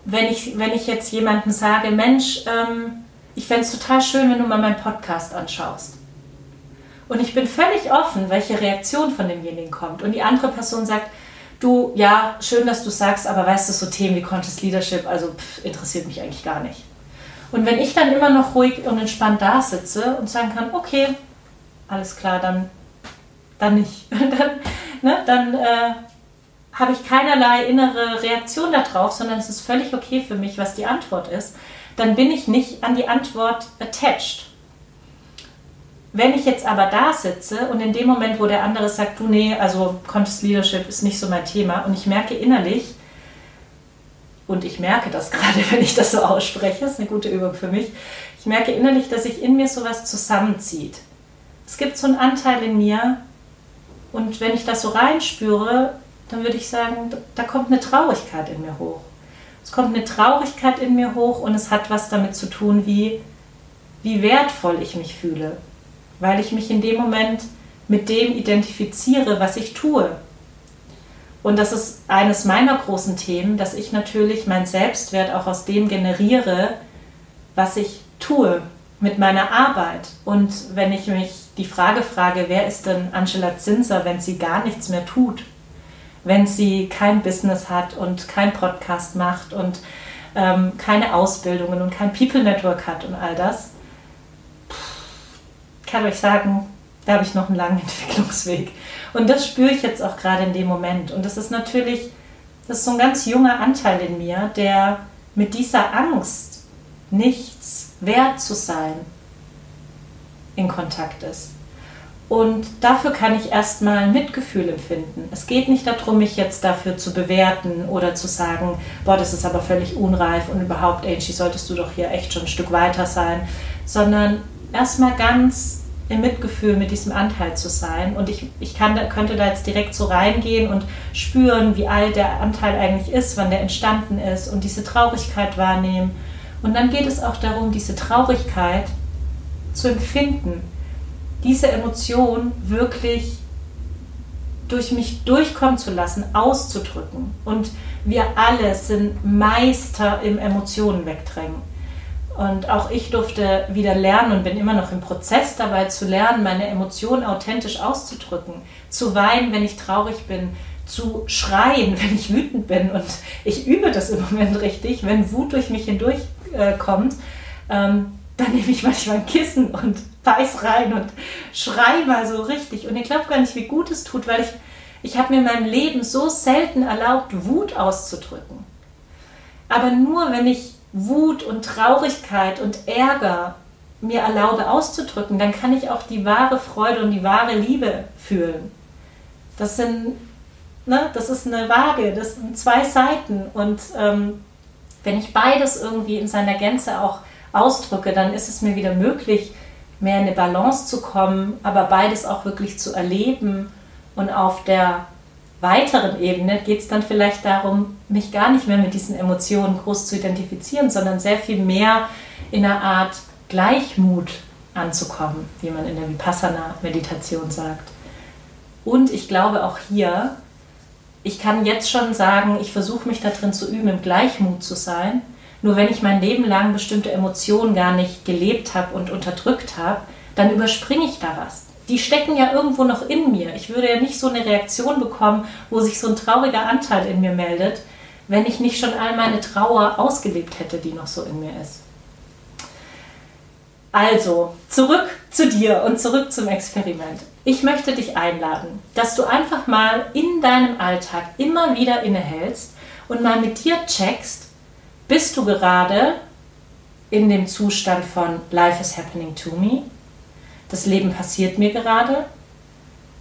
wenn ich, wenn ich jetzt jemandem sage, Mensch, ähm, ich fände es total schön, wenn du mal meinen Podcast anschaust. Und ich bin völlig offen, welche Reaktion von demjenigen kommt. Und die andere Person sagt, du, ja, schön, dass du sagst, aber weißt du, so Themen wie Conscious Leadership, also pff, interessiert mich eigentlich gar nicht. Und wenn ich dann immer noch ruhig und entspannt da sitze und sagen kann, okay, alles klar, dann, dann nicht. dann ne, dann äh, habe ich keinerlei innere Reaktion darauf, sondern es ist völlig okay für mich, was die Antwort ist, dann bin ich nicht an die Antwort attached. Wenn ich jetzt aber da sitze und in dem Moment, wo der andere sagt, du nee, also Contest Leadership ist nicht so mein Thema und ich merke innerlich, und ich merke das gerade, wenn ich das so ausspreche, ist eine gute Übung für mich, ich merke innerlich, dass sich in mir sowas zusammenzieht. Es gibt so einen Anteil in mir und wenn ich das so reinspüre, dann würde ich sagen, da kommt eine Traurigkeit in mir hoch. Es kommt eine Traurigkeit in mir hoch und es hat was damit zu tun, wie, wie wertvoll ich mich fühle, weil ich mich in dem Moment mit dem identifiziere, was ich tue. Und das ist eines meiner großen Themen, dass ich natürlich meinen Selbstwert auch aus dem generiere, was ich tue mit meiner Arbeit. Und wenn ich mich die Frage frage, wer ist denn Angela Zinser, wenn sie gar nichts mehr tut? wenn sie kein Business hat und kein Podcast macht und ähm, keine Ausbildungen und kein People Network hat und all das. Ich kann euch sagen, da habe ich noch einen langen Entwicklungsweg. Und das spüre ich jetzt auch gerade in dem Moment. Und das ist natürlich, das ist so ein ganz junger Anteil in mir, der mit dieser Angst, nichts wert zu sein, in Kontakt ist. Und dafür kann ich erstmal Mitgefühl empfinden. Es geht nicht darum, mich jetzt dafür zu bewerten oder zu sagen, boah, das ist aber völlig unreif und überhaupt, Angie, solltest du doch hier echt schon ein Stück weiter sein, sondern erstmal ganz im Mitgefühl mit diesem Anteil zu sein. Und ich, ich kann, könnte da jetzt direkt so reingehen und spüren, wie alt der Anteil eigentlich ist, wann der entstanden ist und diese Traurigkeit wahrnehmen. Und dann geht es auch darum, diese Traurigkeit zu empfinden diese Emotion wirklich durch mich durchkommen zu lassen, auszudrücken. Und wir alle sind Meister im Emotionen wegdrängen. Und auch ich durfte wieder lernen und bin immer noch im Prozess dabei zu lernen, meine Emotionen authentisch auszudrücken. Zu weinen, wenn ich traurig bin, zu schreien, wenn ich wütend bin. Und ich übe das im Moment richtig, wenn Wut durch mich hindurch äh. Ähm, dann nehme ich manchmal ein Kissen und beiß rein und schrei mal so richtig. Und ihr glaubt gar nicht, wie gut es tut, weil ich, ich habe mir in meinem Leben so selten erlaubt, Wut auszudrücken. Aber nur wenn ich Wut und Traurigkeit und Ärger mir erlaube auszudrücken, dann kann ich auch die wahre Freude und die wahre Liebe fühlen. Das sind, ne, das ist eine Waage, das sind zwei Seiten. Und ähm, wenn ich beides irgendwie in seiner Gänze auch ausdrücke, dann ist es mir wieder möglich, mehr in eine Balance zu kommen, aber beides auch wirklich zu erleben. Und auf der weiteren Ebene geht es dann vielleicht darum, mich gar nicht mehr mit diesen Emotionen groß zu identifizieren, sondern sehr viel mehr in einer Art Gleichmut anzukommen, wie man in der Vipassana-Meditation sagt. Und ich glaube auch hier, ich kann jetzt schon sagen, ich versuche mich darin zu üben, im Gleichmut zu sein. Nur wenn ich mein Leben lang bestimmte Emotionen gar nicht gelebt habe und unterdrückt habe, dann überspringe ich da was. Die stecken ja irgendwo noch in mir. Ich würde ja nicht so eine Reaktion bekommen, wo sich so ein trauriger Anteil in mir meldet, wenn ich nicht schon all meine Trauer ausgelebt hätte, die noch so in mir ist. Also, zurück zu dir und zurück zum Experiment. Ich möchte dich einladen, dass du einfach mal in deinem Alltag immer wieder innehältst und mal mit dir checkst, bist du gerade in dem Zustand von Life is happening to me? Das Leben passiert mir gerade.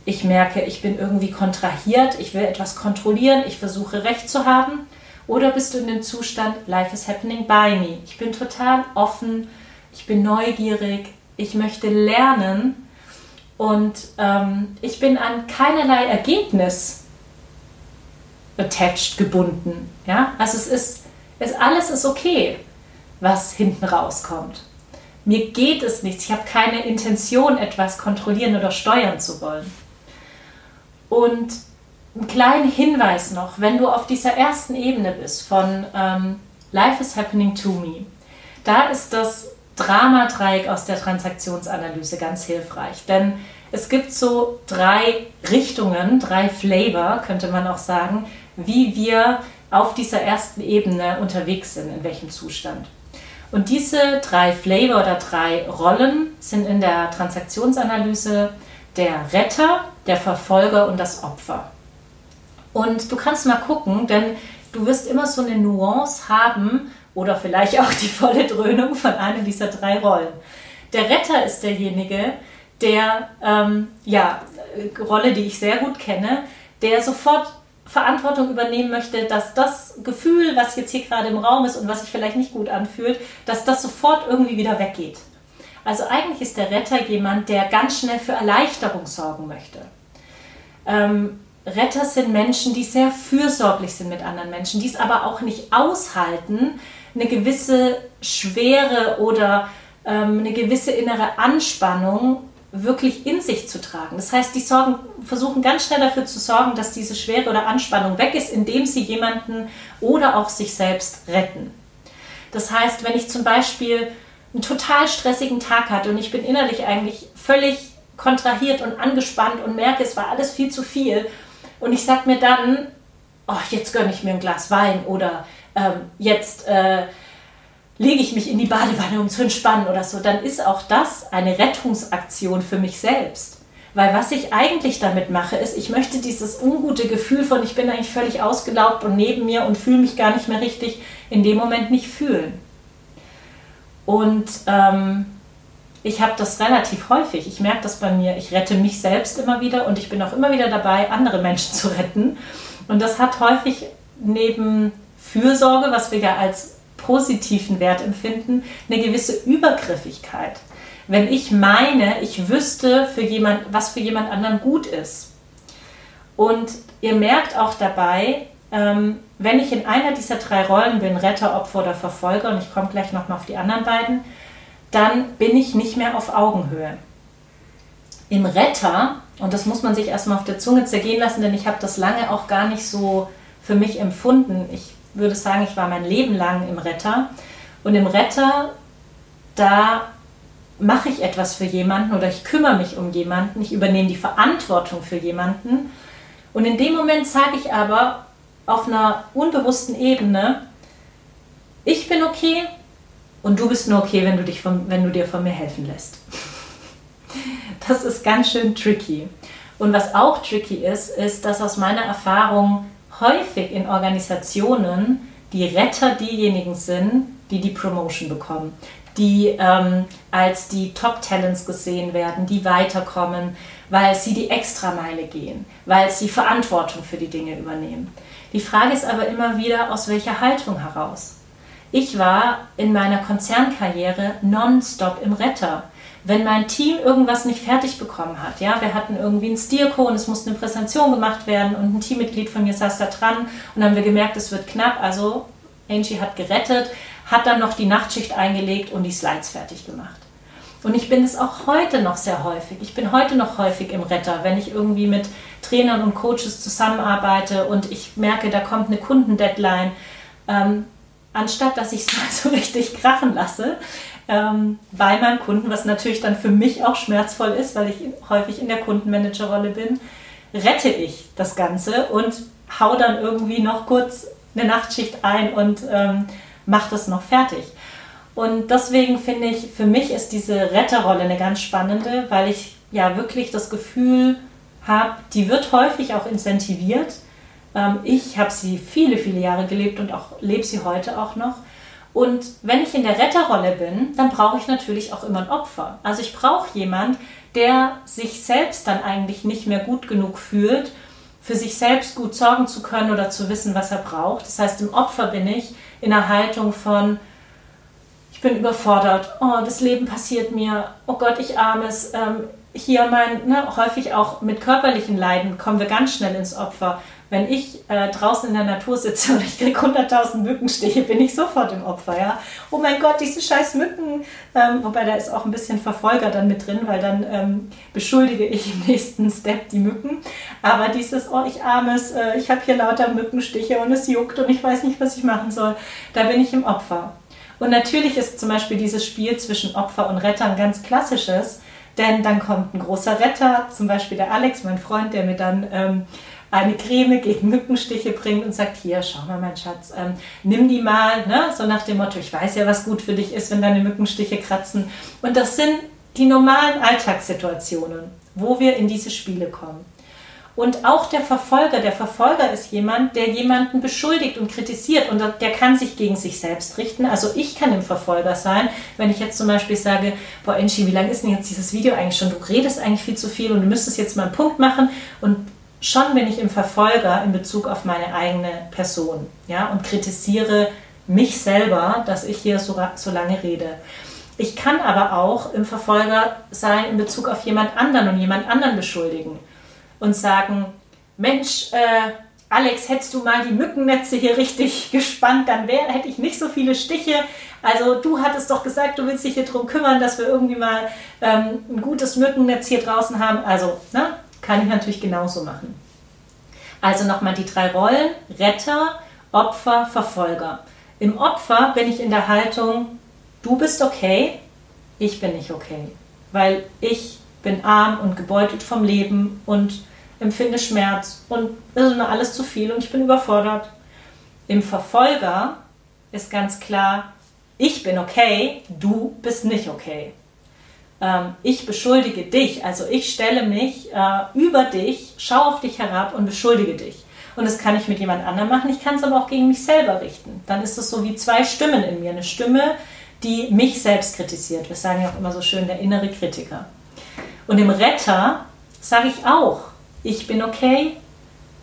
Ich merke, ich bin irgendwie kontrahiert, ich will etwas kontrollieren, ich versuche Recht zu haben. Oder bist du in dem Zustand Life is happening by me? Ich bin total offen, ich bin neugierig, ich möchte lernen und ähm, ich bin an keinerlei Ergebnis attached, gebunden. Ja? Also es ist, es, alles ist okay, was hinten rauskommt. Mir geht es nichts, ich habe keine Intention, etwas kontrollieren oder steuern zu wollen. Und einen kleinen Hinweis noch, wenn du auf dieser ersten Ebene bist von ähm, Life is happening to me, da ist das Dramadreieck aus der Transaktionsanalyse ganz hilfreich. Denn es gibt so drei Richtungen, drei Flavor, könnte man auch sagen, wie wir auf dieser ersten Ebene unterwegs sind, in welchem Zustand. Und diese drei Flavor oder drei Rollen sind in der Transaktionsanalyse der Retter, der Verfolger und das Opfer. Und du kannst mal gucken, denn du wirst immer so eine Nuance haben, oder vielleicht auch die volle Dröhnung von einer dieser drei Rollen. Der Retter ist derjenige, der, ähm, ja, Rolle, die ich sehr gut kenne, der sofort Verantwortung übernehmen möchte, dass das Gefühl, was jetzt hier gerade im Raum ist und was sich vielleicht nicht gut anfühlt, dass das sofort irgendwie wieder weggeht. Also eigentlich ist der Retter jemand, der ganz schnell für Erleichterung sorgen möchte. Ähm, Retter sind Menschen, die sehr fürsorglich sind mit anderen Menschen, die es aber auch nicht aushalten, eine gewisse Schwere oder ähm, eine gewisse innere Anspannung wirklich in sich zu tragen. Das heißt, die sorgen, versuchen ganz schnell dafür zu sorgen, dass diese Schwere oder Anspannung weg ist, indem sie jemanden oder auch sich selbst retten. Das heißt, wenn ich zum Beispiel einen total stressigen Tag hatte und ich bin innerlich eigentlich völlig kontrahiert und angespannt und merke, es war alles viel zu viel und ich sage mir dann, oh, jetzt gönne ich mir ein Glas Wein oder ähm, jetzt äh, lege ich mich in die Badewanne, um zu entspannen oder so, dann ist auch das eine Rettungsaktion für mich selbst. Weil was ich eigentlich damit mache, ist, ich möchte dieses ungute Gefühl von, ich bin eigentlich völlig ausgelaugt und neben mir und fühle mich gar nicht mehr richtig, in dem Moment nicht fühlen. Und ähm, ich habe das relativ häufig. Ich merke das bei mir. Ich rette mich selbst immer wieder und ich bin auch immer wieder dabei, andere Menschen zu retten. Und das hat häufig neben Fürsorge, was wir ja als positiven Wert empfinden, eine gewisse Übergriffigkeit. Wenn ich meine, ich wüsste, für jemand, was für jemand anderen gut ist. Und ihr merkt auch dabei, ähm, wenn ich in einer dieser drei Rollen bin, Retter, Opfer oder Verfolger, und ich komme gleich nochmal auf die anderen beiden, dann bin ich nicht mehr auf Augenhöhe. Im Retter, und das muss man sich erstmal auf der Zunge zergehen lassen, denn ich habe das lange auch gar nicht so für mich empfunden. Ich würde sagen, ich war mein Leben lang im Retter. Und im Retter, da mache ich etwas für jemanden oder ich kümmere mich um jemanden, ich übernehme die Verantwortung für jemanden. Und in dem Moment sage ich aber auf einer unbewussten Ebene, ich bin okay und du bist nur okay, wenn du, dich von, wenn du dir von mir helfen lässt. Das ist ganz schön tricky. Und was auch tricky ist, ist, dass aus meiner Erfahrung häufig in Organisationen die Retter diejenigen sind, die die Promotion bekommen, die ähm, als die Top-Talents gesehen werden, die weiterkommen, weil sie die Extrameile gehen, weil sie Verantwortung für die Dinge übernehmen. Die Frage ist aber immer wieder, aus welcher Haltung heraus. Ich war in meiner Konzernkarriere nonstop im Retter. Wenn mein Team irgendwas nicht fertig bekommen hat, ja, wir hatten irgendwie einen Steerco und es musste eine Präsentation gemacht werden und ein Teammitglied von mir saß da dran und haben wir gemerkt, es wird knapp, also Angie hat gerettet, hat dann noch die Nachtschicht eingelegt und die Slides fertig gemacht. Und ich bin es auch heute noch sehr häufig. Ich bin heute noch häufig im Retter, wenn ich irgendwie mit Trainern und Coaches zusammenarbeite und ich merke, da kommt eine Kundendeadline. Ähm, anstatt dass ich es mal so richtig krachen lasse ähm, bei meinem Kunden, was natürlich dann für mich auch schmerzvoll ist, weil ich häufig in der Kundenmanagerrolle bin, rette ich das Ganze und hau dann irgendwie noch kurz eine Nachtschicht ein und ähm, mache das noch fertig. Und deswegen finde ich, für mich ist diese Retterrolle eine ganz spannende, weil ich ja wirklich das Gefühl habe, die wird häufig auch incentiviert. Ähm, ich habe sie viele, viele Jahre gelebt und auch lebe sie heute auch noch. Und wenn ich in der Retterrolle bin, dann brauche ich natürlich auch immer ein Opfer. Also ich brauche jemand, der sich selbst dann eigentlich nicht mehr gut genug fühlt, für sich selbst gut sorgen zu können oder zu wissen, was er braucht. Das heißt, im Opfer bin ich in einer Haltung von, ich bin überfordert, oh, das Leben passiert mir, oh Gott, ich armes, ähm, hier mein, ne, häufig auch mit körperlichen Leiden kommen wir ganz schnell ins Opfer. Wenn ich äh, draußen in der Natur sitze und ich kriege 100.000 Mückenstiche, bin ich sofort im Opfer. Ja? Oh mein Gott, diese scheiß Mücken. Ähm, wobei da ist auch ein bisschen Verfolger dann mit drin, weil dann ähm, beschuldige ich im nächsten Step die Mücken. Aber dieses, oh ich armes, äh, ich habe hier lauter Mückenstiche und es juckt und ich weiß nicht, was ich machen soll, da bin ich im Opfer. Und natürlich ist zum Beispiel dieses Spiel zwischen Opfer und Retter ein ganz klassisches, denn dann kommt ein großer Retter, zum Beispiel der Alex, mein Freund, der mir dann ähm, eine Creme gegen Mückenstiche bringt und sagt, hier, schau mal, mein Schatz, ähm, nimm die mal, ne? so nach dem Motto, ich weiß ja, was gut für dich ist, wenn deine Mückenstiche kratzen. Und das sind die normalen Alltagssituationen, wo wir in diese Spiele kommen. Und auch der Verfolger, der Verfolger ist jemand, der jemanden beschuldigt und kritisiert und der kann sich gegen sich selbst richten. Also ich kann im Verfolger sein, wenn ich jetzt zum Beispiel sage, boah Enchi, wie lange ist denn jetzt dieses Video eigentlich schon? Du redest eigentlich viel zu viel und du müsstest jetzt mal einen Punkt machen und schon bin ich im Verfolger in Bezug auf meine eigene Person ja, und kritisiere mich selber, dass ich hier so, so lange rede. Ich kann aber auch im Verfolger sein in Bezug auf jemand anderen und jemand anderen beschuldigen und sagen, Mensch, äh, Alex, hättest du mal die Mückennetze hier richtig gespannt, dann wär, hätte ich nicht so viele Stiche. Also du hattest doch gesagt, du willst dich hier drum kümmern, dass wir irgendwie mal ähm, ein gutes Mückennetz hier draußen haben. Also ne, kann ich natürlich genauso machen. Also nochmal die drei Rollen, Retter, Opfer, Verfolger. Im Opfer bin ich in der Haltung, du bist okay, ich bin nicht okay, weil ich bin arm und gebeutelt vom Leben und empfinde Schmerz und ist mir alles zu viel und ich bin überfordert. Im Verfolger ist ganz klar, ich bin okay, du bist nicht okay. Ähm, ich beschuldige dich, also ich stelle mich äh, über dich, schaue auf dich herab und beschuldige dich. Und das kann ich mit jemand anderem machen, ich kann es aber auch gegen mich selber richten. Dann ist es so wie zwei Stimmen in mir. Eine Stimme, die mich selbst kritisiert. Wir sagen ja auch immer so schön, der innere Kritiker. Und im Retter sage ich auch, ich bin okay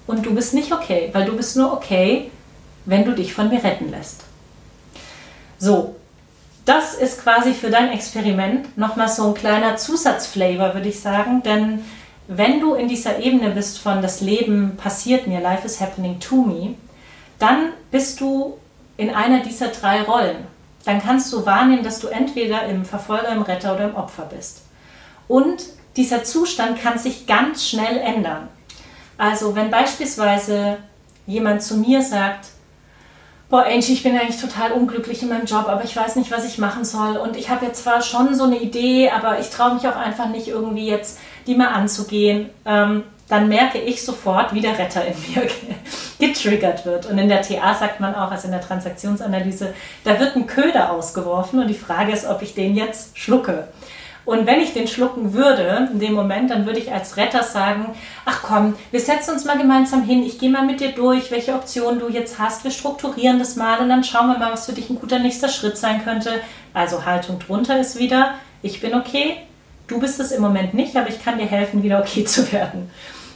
und du bist nicht okay, weil du bist nur okay, wenn du dich von mir retten lässt. So, das ist quasi für dein Experiment nochmal so ein kleiner Zusatzflavor, würde ich sagen, denn wenn du in dieser Ebene bist von das Leben passiert mir, life is happening to me, dann bist du in einer dieser drei Rollen. Dann kannst du wahrnehmen, dass du entweder im Verfolger, im Retter oder im Opfer bist. Und dieser Zustand kann sich ganz schnell ändern. Also wenn beispielsweise jemand zu mir sagt, boah Angie, ich bin eigentlich total unglücklich in meinem Job, aber ich weiß nicht, was ich machen soll. Und ich habe jetzt zwar schon so eine Idee, aber ich traue mich auch einfach nicht irgendwie jetzt die mal anzugehen. Ähm, dann merke ich sofort, wie der Retter in mir getriggert wird. Und in der TA sagt man auch, also in der Transaktionsanalyse, da wird ein Köder ausgeworfen und die Frage ist, ob ich den jetzt schlucke. Und wenn ich den schlucken würde, in dem Moment, dann würde ich als Retter sagen, ach komm, wir setzen uns mal gemeinsam hin, ich gehe mal mit dir durch, welche Optionen du jetzt hast, wir strukturieren das mal und dann schauen wir mal, was für dich ein guter nächster Schritt sein könnte. Also Haltung drunter ist wieder, ich bin okay, du bist es im Moment nicht, aber ich kann dir helfen, wieder okay zu werden.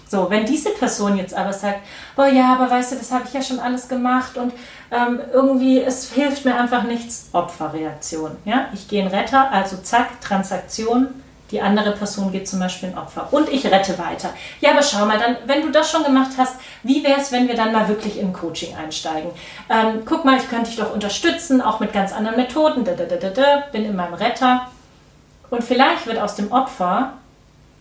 So, wenn diese Person jetzt aber sagt, boah ja, aber weißt du, das habe ich ja schon alles gemacht und ähm, irgendwie, es hilft mir einfach nichts, Opferreaktion. Ja? Ich gehe in Retter, also zack, Transaktion, die andere Person geht zum Beispiel in Opfer und ich rette weiter. Ja, aber schau mal, dann, wenn du das schon gemacht hast, wie wäre es, wenn wir dann mal wirklich in Coaching einsteigen? Ähm, guck mal, ich könnte dich doch unterstützen, auch mit ganz anderen Methoden. Da, da, da, da, da, bin in meinem Retter. Und vielleicht wird aus dem Opfer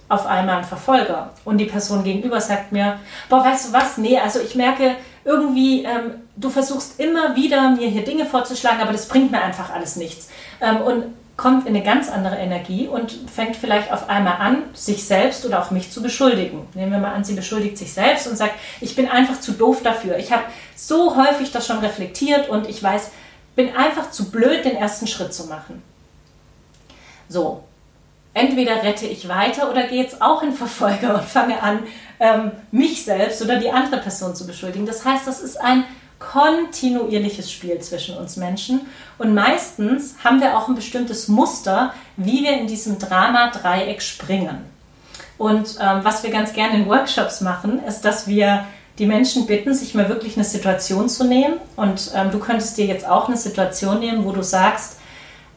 auf einmal ein Verfolger. Und die Person gegenüber sagt mir, boah, weißt du was? Nee, also ich merke irgendwie, ähm, du versuchst immer wieder mir hier Dinge vorzuschlagen, aber das bringt mir einfach alles nichts. Ähm, und kommt in eine ganz andere Energie und fängt vielleicht auf einmal an, sich selbst oder auch mich zu beschuldigen. Nehmen wir mal an, sie beschuldigt sich selbst und sagt, ich bin einfach zu doof dafür. Ich habe so häufig das schon reflektiert und ich weiß, bin einfach zu blöd, den ersten Schritt zu machen. So, entweder rette ich weiter oder gehe jetzt auch in Verfolger und fange an, ähm, mich selbst oder die andere Person zu beschuldigen. Das heißt, das ist ein kontinuierliches Spiel zwischen uns Menschen und meistens haben wir auch ein bestimmtes Muster, wie wir in diesem Drama-Dreieck springen. Und ähm, was wir ganz gerne in Workshops machen, ist, dass wir die Menschen bitten, sich mal wirklich eine Situation zu nehmen. Und ähm, du könntest dir jetzt auch eine Situation nehmen, wo du sagst,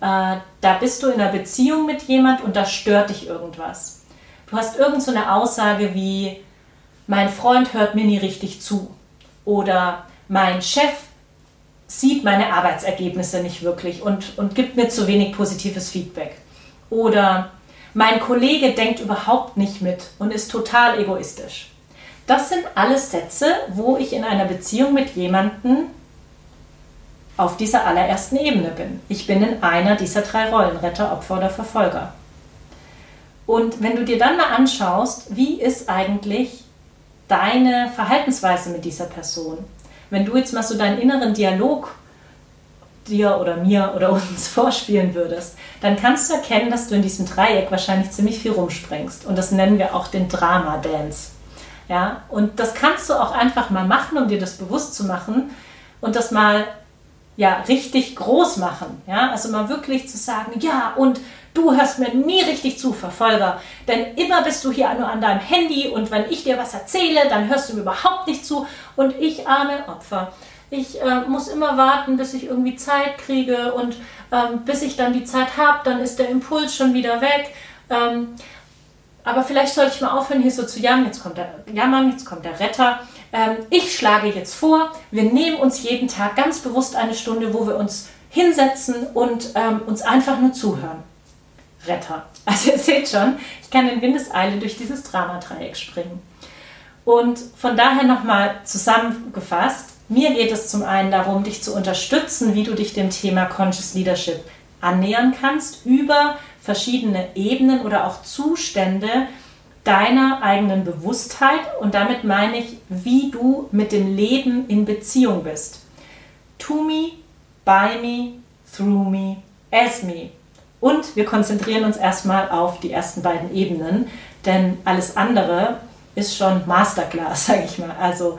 da bist du in einer Beziehung mit jemand und da stört dich irgendwas. Du hast irgend so eine Aussage wie, mein Freund hört mir nie richtig zu oder mein Chef sieht meine Arbeitsergebnisse nicht wirklich und, und gibt mir zu wenig positives Feedback. Oder mein Kollege denkt überhaupt nicht mit und ist total egoistisch. Das sind alles Sätze, wo ich in einer Beziehung mit jemandem auf dieser allerersten Ebene bin. Ich bin in einer dieser drei Rollen, Retter, Opfer oder Verfolger. Und wenn du dir dann mal anschaust, wie ist eigentlich deine Verhaltensweise mit dieser Person? Wenn du jetzt mal so deinen inneren Dialog dir oder mir oder uns vorspielen würdest, dann kannst du erkennen, dass du in diesem Dreieck wahrscheinlich ziemlich viel rumspringst. Und das nennen wir auch den Drama-Dance. Ja, und das kannst du auch einfach mal machen, um dir das bewusst zu machen und das mal ja, richtig groß machen. Ja? Also mal wirklich zu sagen, ja, und du hörst mir nie richtig zu, Verfolger. Denn immer bist du hier nur an deinem Handy und wenn ich dir was erzähle, dann hörst du mir überhaupt nicht zu und ich arme Opfer. Ich äh, muss immer warten, bis ich irgendwie Zeit kriege und ähm, bis ich dann die Zeit habe, dann ist der Impuls schon wieder weg. Ähm, aber vielleicht sollte ich mal aufhören, hier so zu jammern. Jetzt kommt der Jammern, jetzt kommt der Retter. Ähm, ich schlage jetzt vor, wir nehmen uns jeden Tag ganz bewusst eine Stunde, wo wir uns hinsetzen und ähm, uns einfach nur zuhören. Retter. Also ihr seht schon, ich kann in Windeseile durch dieses Dramadreieck springen. Und von daher nochmal zusammengefasst, mir geht es zum einen darum, dich zu unterstützen, wie du dich dem Thema Conscious Leadership annähern kannst über verschiedene Ebenen oder auch Zustände, deiner eigenen Bewusstheit und damit meine ich, wie du mit dem Leben in Beziehung bist. To me, by me, through me, as me. Und wir konzentrieren uns erstmal auf die ersten beiden Ebenen, denn alles andere ist schon Masterclass, sage ich mal. Also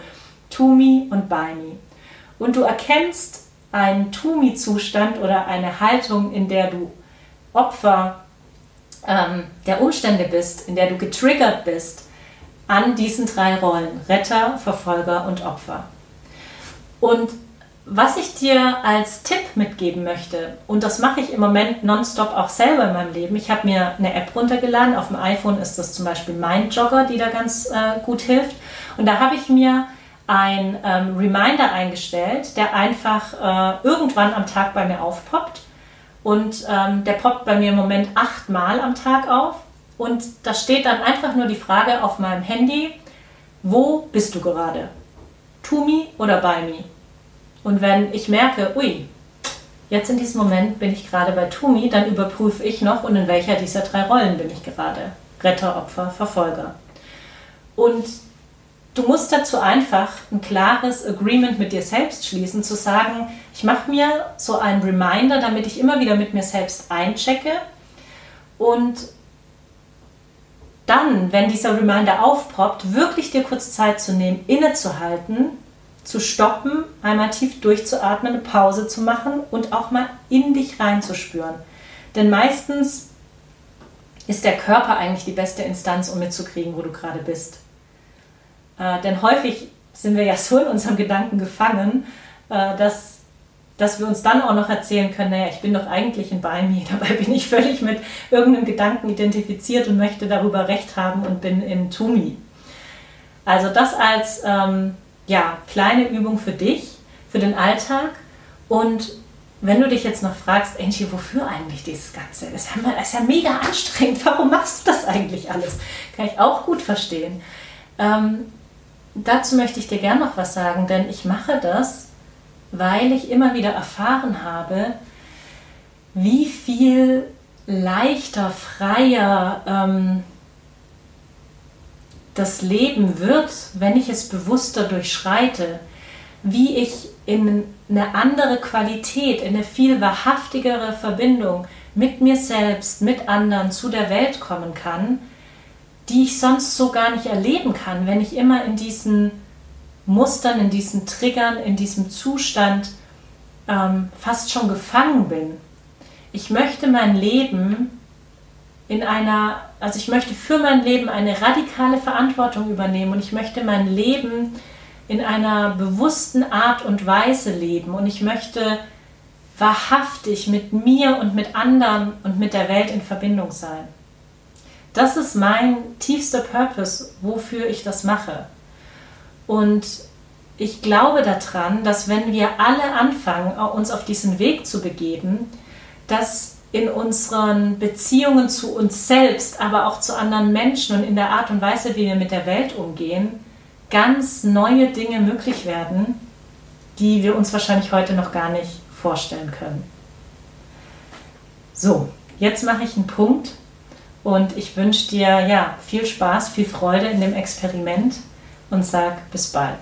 to me und by me. Und du erkennst einen to me Zustand oder eine Haltung, in der du Opfer ähm, der Umstände bist, in der du getriggert bist an diesen drei Rollen, Retter, Verfolger und Opfer. Und was ich dir als Tipp mitgeben möchte, und das mache ich im Moment nonstop auch selber in meinem Leben, ich habe mir eine App runtergeladen, auf dem iPhone ist das zum Beispiel Mindjogger, die da ganz äh, gut hilft. Und da habe ich mir ein ähm, Reminder eingestellt, der einfach äh, irgendwann am Tag bei mir aufpoppt und ähm, der poppt bei mir im Moment achtmal am Tag auf. Und da steht dann einfach nur die Frage auf meinem Handy, wo bist du gerade? To me oder by me? Und wenn ich merke, ui, jetzt in diesem Moment bin ich gerade bei To me, dann überprüfe ich noch und in welcher dieser drei Rollen bin ich gerade. Retter, Opfer, Verfolger. Und du musst dazu einfach ein klares Agreement mit dir selbst schließen, zu sagen, ich mache mir so einen Reminder, damit ich immer wieder mit mir selbst einchecke Und dann, wenn dieser Reminder aufpoppt, wirklich dir kurz Zeit zu nehmen, innezuhalten, zu stoppen, einmal tief durchzuatmen, eine Pause zu machen und auch mal in dich reinzuspüren. Denn meistens ist der Körper eigentlich die beste Instanz, um mitzukriegen, wo du gerade bist. Äh, denn häufig sind wir ja so in unserem Gedanken gefangen, äh, dass dass wir uns dann auch noch erzählen können, naja, ich bin doch eigentlich ein Beini, dabei bin ich völlig mit irgendeinem Gedanken identifiziert und möchte darüber Recht haben und bin in Tumi. Also das als ähm, ja, kleine Übung für dich, für den Alltag und wenn du dich jetzt noch fragst, Angie, wofür eigentlich dieses Ganze? Das ist ja, ist ja mega anstrengend. Warum machst du das eigentlich alles? Kann ich auch gut verstehen. Ähm, dazu möchte ich dir gerne noch was sagen, denn ich mache das, weil ich immer wieder erfahren habe, wie viel leichter, freier ähm, das Leben wird, wenn ich es bewusster durchschreite, wie ich in eine andere Qualität, in eine viel wahrhaftigere Verbindung mit mir selbst, mit anderen zu der Welt kommen kann, die ich sonst so gar nicht erleben kann, wenn ich immer in diesen Mustern, in diesen Triggern, in diesem Zustand ähm, fast schon gefangen bin. Ich möchte mein Leben in einer, also ich möchte für mein Leben eine radikale Verantwortung übernehmen und ich möchte mein Leben in einer bewussten Art und Weise leben und ich möchte wahrhaftig mit mir und mit anderen und mit der Welt in Verbindung sein. Das ist mein tiefster Purpose, wofür ich das mache. Und ich glaube daran, dass wenn wir alle anfangen, uns auf diesen Weg zu begeben, dass in unseren Beziehungen zu uns selbst, aber auch zu anderen Menschen und in der Art und Weise, wie wir mit der Welt umgehen, ganz neue Dinge möglich werden, die wir uns wahrscheinlich heute noch gar nicht vorstellen können. So, jetzt mache ich einen Punkt und ich wünsche dir ja viel Spaß, viel Freude in dem Experiment und sag bis bald.